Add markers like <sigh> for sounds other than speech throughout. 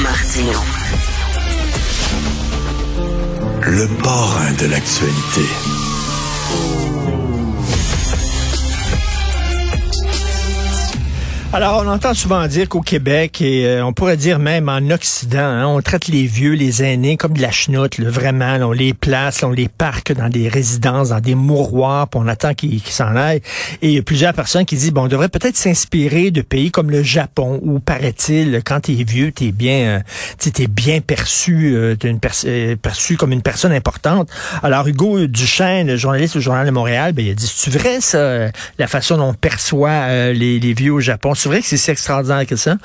Martino. Le parrain de l'actualité. Alors, on entend souvent dire qu'au Québec, et euh, on pourrait dire même en Occident, hein, on traite les vieux, les aînés comme de la chenoute, là, vraiment. on les place, on les parque dans des résidences, dans des mouroirs, puis on attend qu'ils s'en aillent. Et il y a plusieurs personnes qui disent, bon, on devrait peut-être s'inspirer de pays comme le Japon, où, paraît-il, quand t'es vieux, t'es bien, euh, t'es bien perçu, euh, euh, perçu comme une personne importante. Alors, Hugo Duchesne, journaliste au Journal de Montréal, ben, il a dit, c'est vrai, ça, la façon dont on perçoit les vieux au Japon? C'est vrai que c'est si extraordinaire que ça?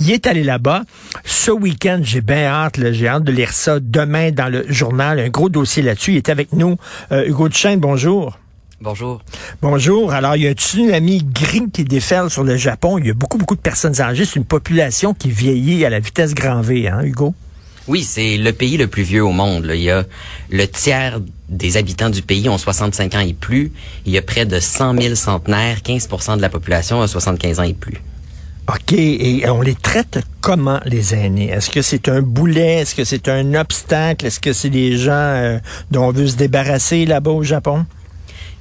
Il est allé là-bas. Ce week-end, j'ai bien hâte, là, j'ai hâte de lire ça demain dans le journal, un gros dossier là-dessus. Il est avec nous. Euh, Hugo Duchesne, bonjour. Bonjour. Bonjour. Alors, il y a un tsunami gris qui déferle sur le Japon? Il y a beaucoup, beaucoup de personnes âgées. C'est une population qui vieillit à la vitesse grand V, hein, Hugo? Oui, c'est le pays le plus vieux au monde. Il y a le tiers des habitants du pays ont 65 ans et plus. Il y a près de 100 000 centenaires. 15% de la population a 75 ans et plus. OK. Et on les traite comment, les aînés? Est-ce que c'est un boulet? Est-ce que c'est un obstacle? Est-ce que c'est des gens euh, dont on veut se débarrasser là-bas au Japon?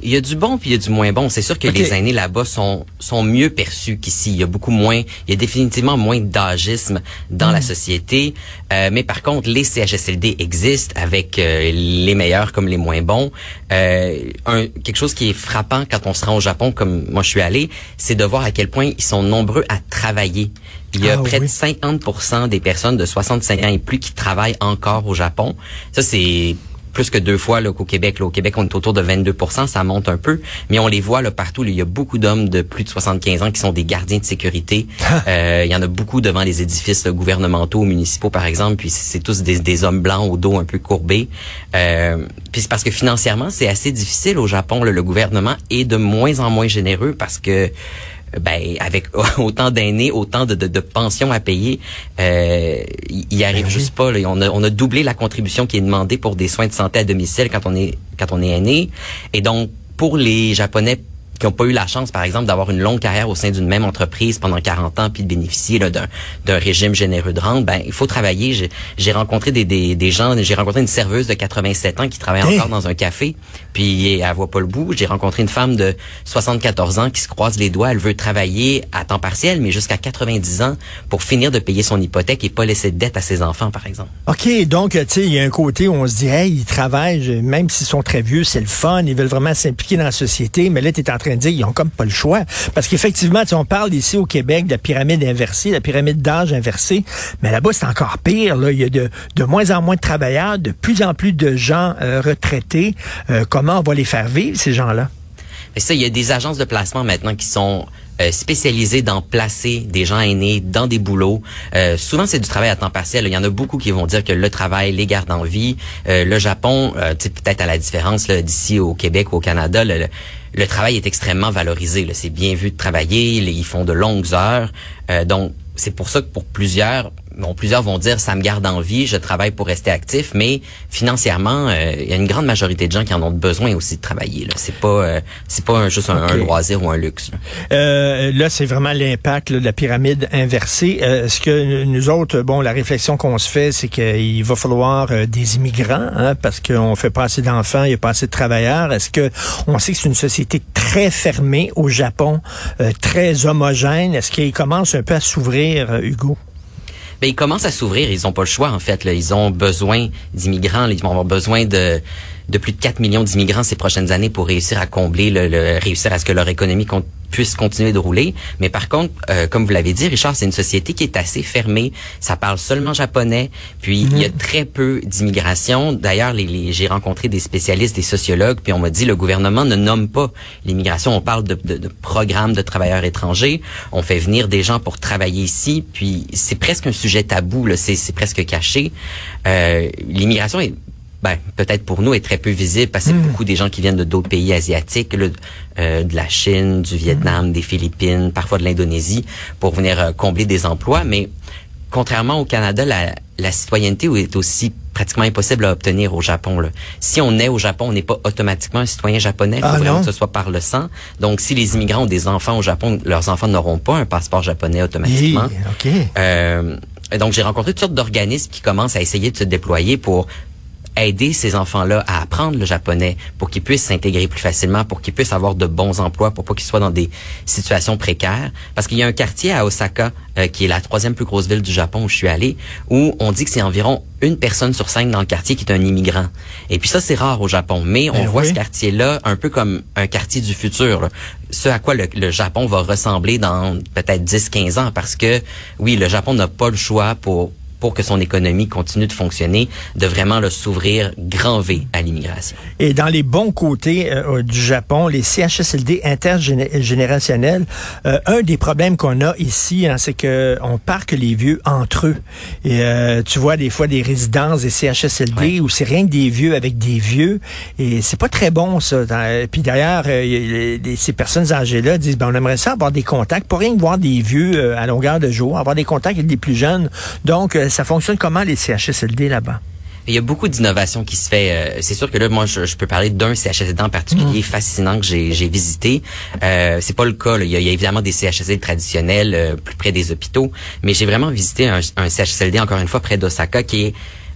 Il y a du bon puis il y a du moins bon. C'est sûr que les aînés là-bas sont sont mieux perçus qu'ici. Il y a beaucoup moins, il y a définitivement moins d'agisme dans la société. Euh, mais par contre, les CHSLD existent avec euh, les meilleurs comme les moins bons. Euh, un, quelque chose qui est frappant quand on se rend au Japon, comme moi je suis allé, c'est de voir à quel point ils sont nombreux à travailler. Il y a Ah près oui. de 50% des personnes de 65 ans et plus qui travaillent encore au Japon. Ça c'est plus que deux fois là, qu'au Québec. Là, au Québec, on est autour de 22% ça monte un peu, mais on les voit là, partout. là. Il y a beaucoup d'hommes de plus de 75 ans qui sont des gardiens de sécurité. <laughs> Euh, il y en a beaucoup devant les édifices là, gouvernementaux, municipaux, par exemple, puis c'est tous des, des hommes blancs au dos un peu courbés. Euh, puis c'est parce que financièrement, c'est assez difficile au Japon. là. Le gouvernement est de moins en moins généreux parce que ben avec <laughs> autant d'aînés, autant de, de, de pensions à payer, euh, il arrive Ben oui. juste pas. là. On, a, on a doublé la contribution qui est demandée pour des soins de santé à domicile quand on est quand on est aîné. Et donc pour les Japonais qui n'ont pas eu la chance, par exemple, d'avoir une longue carrière au sein d'une même entreprise pendant 40 ans, puis de bénéficier là, d'un, d'un régime généreux de rente, ben il faut travailler. J'ai, j'ai rencontré des, des, des gens, j'ai rencontré une serveuse de 87 ans qui travaille Hein? encore dans un café, puis elle voit pas le bout. J'ai rencontré une femme de 74 ans qui se croise les doigts, elle veut travailler à temps partiel, mais jusqu'à 90 ans pour finir de payer son hypothèque et pas laisser de dette à ses enfants, par exemple. OK, donc, tu sais, il y a un côté où on se dit, hey, ils travaillent, même s'ils sont très vieux, c'est le fun, ils veulent vraiment s'impliquer dans la société, mais là, tu es en train de ils ont comme pas le choix. Parce qu'effectivement, tu on parle ici au Québec de la pyramide inversée, la pyramide d'âge inversée, mais là-bas, c'est encore pire. Là. Il y a de, de moins en moins de travailleurs, de plus en plus de gens euh, retraités. Euh, comment on va les faire vivre, ces gens-là? Et ça, il y a des agences de placement maintenant qui sont euh, spécialisées dans placer des gens aînés dans des boulots. Euh, souvent, c'est du travail à temps partiel. Il y en a beaucoup qui vont dire que le travail les garde en vie. Euh, le Japon, euh, peut-être à la différence d'ici au Québec ou au Canada, le, le- le travail est extrêmement valorisé. C'est bien vu de travailler. ils font de longues heures. Euh, donc, c'est pour ça que pour plusieurs, bon, plusieurs vont dire ça me garde en vie, je travaille pour rester actif, mais financièrement, euh, il y a une grande majorité de gens qui en ont besoin aussi de travailler. Là. C'est pas, euh, c'est pas un- juste un, loisir ou un luxe. là. Euh, là, c'est vraiment l'impact là, de la pyramide inversée. Euh, Est-ce que nous autres, bon, la réflexion qu'on se fait, c'est qu'il va falloir des immigrants, hein, parce qu'on fait pas assez d'enfants, il y a pas assez de travailleurs. Est-ce que on sait que c'est une société très fermée au Japon, euh, très homogène? Est-ce qu'il commence un peu à s'ouvrir, Hugo? Ben, ils commencent à s'ouvrir, ils ont pas le choix en fait. Ils ont besoin d'immigrants, ils vont avoir besoin de, plus de 4 millions d'immigrants ces prochaines années pour réussir à combler, le, le- réussir à ce que leur économie con- puisse continuer de rouler. Mais par contre, euh, comme vous l'avez dit, Richard, c'est une société qui est assez fermée. Ça parle seulement japonais. Puis il y a très peu d'immigration. D'ailleurs, les, les- j'ai rencontré des spécialistes, des sociologues, puis on m'a dit le gouvernement ne nomme pas l'immigration. On parle de, de, de programmes de travailleurs étrangers. On fait venir des gens pour travailler ici. Puis c'est presque un sujet tabou. Là. C'est, c'est presque caché. Euh, l'immigration est ben, peut-être pour nous, est très peu visible parce que c'est beaucoup des gens qui viennent de d'autres pays asiatiques, là, euh, de la Chine, du Vietnam, des Philippines, parfois de l'Indonésie, pour venir euh, combler des emplois. Mais contrairement au Canada, la, la citoyenneté est aussi pratiquement impossible à obtenir au Japon. Là. Si on est au Japon, on n'est pas automatiquement un citoyen japonais. Ah, non? que ce soit par le sang. Donc, si les immigrants ont des enfants au Japon, leurs enfants n'auront pas un passeport japonais automatiquement. Hi, OK. Euh, Donc, j'ai rencontré toutes sortes d'organismes qui commencent à essayer de se déployer pour aider ces enfants-là à apprendre le japonais pour qu'ils puissent s'intégrer plus facilement, pour qu'ils puissent avoir de bons emplois, pour pas qu'ils soient dans des situations précaires. Parce qu'il y a un quartier à Osaka, euh, qui est la troisième plus grosse ville du Japon où je suis allé, où on dit que c'est environ une personne sur cinq dans le quartier qui est un immigrant. Et puis ça, c'est rare au Japon. Mais on Ben voit oui. ce quartier-là un peu comme un quartier du futur. là. Ce à quoi le, le Japon va ressembler dans peut-être 10-15 ans. Parce que, oui, le Japon n'a pas le choix pour pour que son économie continue de fonctionner, de vraiment le s'ouvrir grand V à l'immigration. Et dans les bons côtés euh, du Japon, les CHSLD intergénérationnels, euh, un des problèmes qu'on a ici, hein, c'est que on parque les vieux entre eux. Et euh, tu vois des fois des résidences des CHSLD Ouais. où c'est rien que des vieux avec des vieux, et c'est pas très bon ça. Puis d'ailleurs, euh, ces personnes âgées-là disent, ben on aimerait ça avoir des contacts, pas rien que voir des vieux euh, à longueur de jour, avoir des contacts avec des plus jeunes. Donc, euh, ça fonctionne comment les CHSLD là-bas? Il y a beaucoup d'innovation qui se fait. euh, c'est sûr que là, moi, je, je peux parler d'un CHSLD en particulier fascinant que j'ai, j'ai visité. Euh, c'est pas le cas. là. Il, y a, il y a évidemment des CHSLD traditionnels euh, plus près des hôpitaux, mais j'ai vraiment visité un, un CHSLD encore une fois près d'Osaka qui est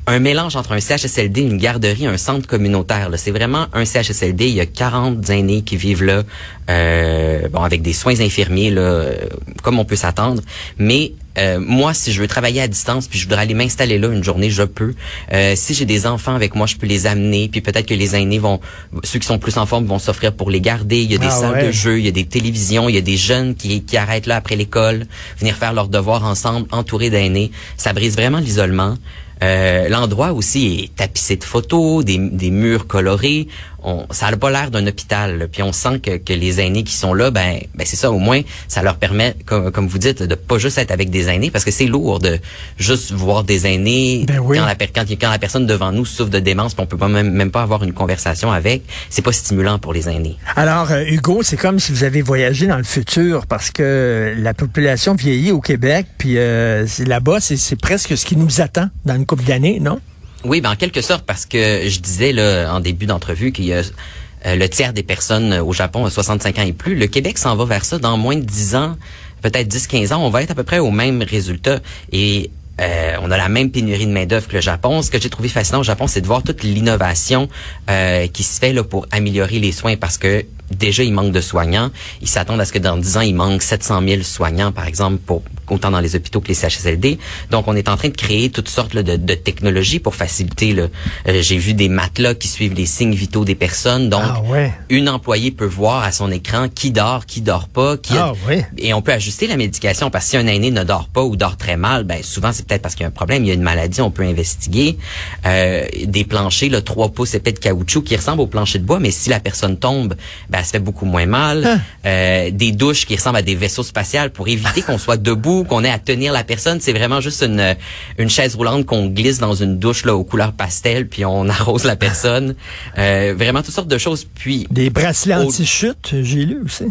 un mélange entre un CHSLD, une garderie, un centre communautaire. C'est vraiment un CHSLD. Il y a 40 aînés qui vivent là, euh, bon, avec des soins infirmiers, là, euh, comme on peut s'attendre. Mais euh, moi, si je veux travailler à distance, puis je voudrais aller m'installer là une journée, je peux. Euh, si j'ai des enfants avec moi, je peux les amener. Puis peut-être que les aînés vont, ceux qui sont plus en forme, vont s'offrir pour les garder. Il y a des Ah salles ouais. de jeu, il y a des télévisions, il y a des jeunes qui, qui arrêtent là après l'école, venir faire leurs devoirs ensemble, entourés d'aînés. Ça brise vraiment l'isolement. Euh, L'endroit aussi est tapissé de photos, des, des murs colorés. On, ça n'a pas l'air d'un hôpital. là. Puis on sent que, que les aînés qui sont là, ben, ben c'est ça. Au moins, ça leur permet, comme, comme vous dites, de pas juste être avec des aînés, parce que c'est lourd de juste voir des aînés Ben oui. quand, la, per- quand, quand la personne devant nous souffre de démence, puis on peut pas même, même pas avoir une conversation avec. C'est pas stimulant pour les aînés. Alors, euh, Hugo, c'est comme si vous avez voyagé dans le futur parce que la population vieillit au Québec, puis euh, là-bas, c'est- c'est presque ce qui nous attend dans une couple d'années, non? Oui, ben en quelque sorte, parce que je disais là en début d'entrevue qu'il y a euh, le tiers des personnes au Japon à 65 ans et plus. Le Québec s'en va vers ça dans moins de 10 ans, peut-être 10-15 ans. On va être à peu près au même résultat. Et euh, on a la même pénurie de main-d'œuvre que le Japon. Ce que j'ai trouvé fascinant au Japon, c'est de voir toute l'innovation euh, qui se fait là pour améliorer les soins parce que déjà il manque de soignants. Ils s'attendent à ce que dans 10 ans il manque 700 000 soignants par exemple pour autant dans les hôpitaux que les CHSLD. Donc on est en train de créer toutes sortes là, de, de technologies pour faciliter. là. Euh, j'ai vu des matelas qui suivent les signes vitaux des personnes. Donc Ah ouais. une employée peut voir à son écran qui dort, qui dort pas, qui a- Ah ouais. et on peut ajuster la médication parce que si un aîné ne dort pas ou dort très mal, ben souvent c'est peut-être parce qu'il y a un problème, il y a une maladie, on peut investiguer. Euh, des planchers, là, 3 pouces épais de caoutchouc qui ressemblent au plancher de bois, mais si la personne tombe, ben elle se fait beaucoup moins mal. Hein? Euh, des douches qui ressemblent à des vaisseaux spatials pour éviter qu'on soit debout, qu'on ait à tenir la personne. C'est vraiment juste une, une chaise roulante qu'on glisse dans une douche là aux couleurs pastel, puis on <laughs> arrose la personne. Euh, vraiment toutes sortes de choses. Puis Des bracelets Au- anti-chute, j'ai lu aussi.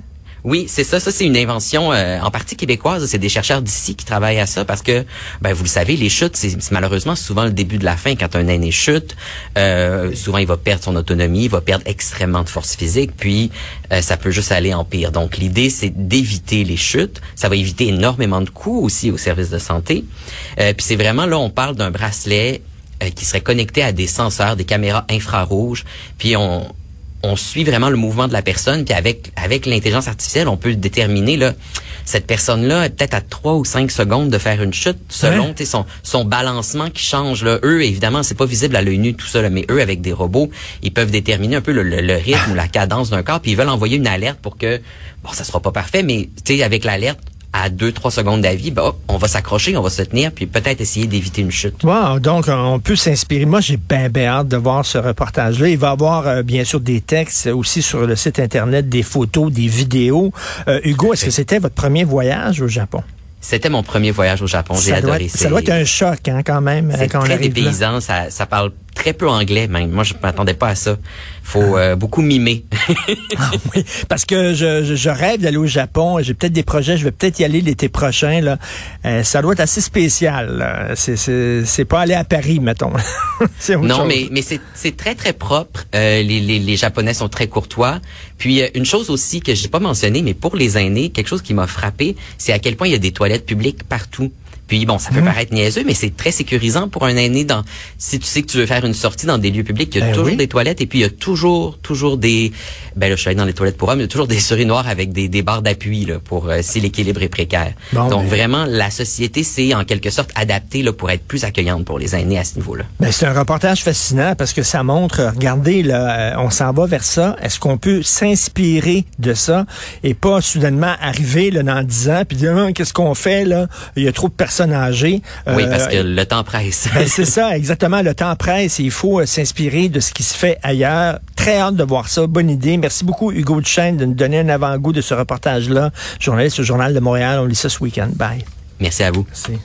Oui, c'est ça. Ça, c'est une invention euh, en partie québécoise. C'est des chercheurs d'ici qui travaillent à ça parce que, ben, vous le savez, les chutes, c'est malheureusement souvent le début de la fin. Quand un aîné chute, euh, souvent il va perdre son autonomie, il va perdre extrêmement de force physique, puis euh, ça peut juste aller en pire. Donc, l'idée, c'est d'éviter les chutes. Ça va éviter énormément de coûts aussi au service de santé. Euh, puis c'est vraiment là, on parle d'un bracelet qui serait connecté à des senseurs, des caméras infrarouges, puis on on suit vraiment le mouvement de la personne, puis avec avec l'intelligence artificielle, on peut déterminer là cette personne-là est peut-être à 3 ou 5 secondes de faire une chute selon Ouais. tu sais, son son balancement qui change là. Eux évidemment, c'est pas visible à l'œil nu tout ça là, mais eux avec des robots, ils peuvent déterminer un peu le, le- le rythme ou la cadence d'un corps, puis ils veulent envoyer une alerte pour que bon, ça sera pas parfait, mais tu sais avec l'alerte à 2-3 secondes d'avis, ben, hop, on va s'accrocher, on va se tenir, puis peut-être essayer d'éviter une chute. Wow, donc on peut s'inspirer. Moi, j'ai bien, bien hâte de voir ce reportage-là. Il va y avoir euh, bien sûr des textes aussi sur le site Internet, des photos, des vidéos. Euh, Hugo, est-ce que c'était votre premier voyage au Japon? C'était mon premier voyage au Japon, j'ai doit adoré être, ça doit être un choc hein, quand même C'est quand on très là. dépaysant, ça, ça parle très peu anglais même. Moi, je m'attendais pas à ça. Faut euh, beaucoup mimer. <laughs> Ah oui, parce que je, je, je rêve d'aller au Japon. J'ai peut-être des projets. Je vais peut-être y aller l'été prochain. Là. Euh, ça doit être assez spécial. C'est, c'est, c'est pas aller à Paris, mettons. <laughs> non, chose. mais mais c'est c'est très très propre. Euh, les, les les japonais sont très courtois. Puis euh, une chose aussi que j'ai pas mentionné, mais pour les aînés, quelque chose qui m'a frappé, c'est à quel point il y a des toilettes publiques partout. Puis bon, ça peut paraître niaiseux, mais c'est très sécurisant pour un aîné dans si tu sais que tu veux faire une sortie dans des lieux publics, il y a Ben toujours oui. des toilettes et puis il y a toujours toujours des ben là je suis allé dans les toilettes pour hommes, il y a toujours des urinoirs avec des, des barres d'appui là pour euh, si l'équilibre est précaire. Bon, Donc ben- vraiment la société s'est en quelque sorte adaptée là pour être plus accueillante pour les aînés à ce niveau-là. Ben, c'est un reportage fascinant parce que ça montre, regardez, là, euh, on s'en va vers ça. Est-ce qu'on peut s'inspirer de ça et pas soudainement arriver là, dans 10 ans puis dire Ah, qu'est-ce qu'on fait là? Il y a trop de personnes âgées. oui, Euh, parce que le temps presse. ben, c'est ça, exactement. Le temps presse et il faut euh, s'inspirer de ce qui se fait ailleurs. Très hâte de voir ça. Bonne idée. Merci beaucoup, Hugo Duchesne, de nous donner un avant-goût de ce reportage-là. Journaliste au Journal de Montréal. On lit ça ce week-end. Bye. Merci à vous. Merci.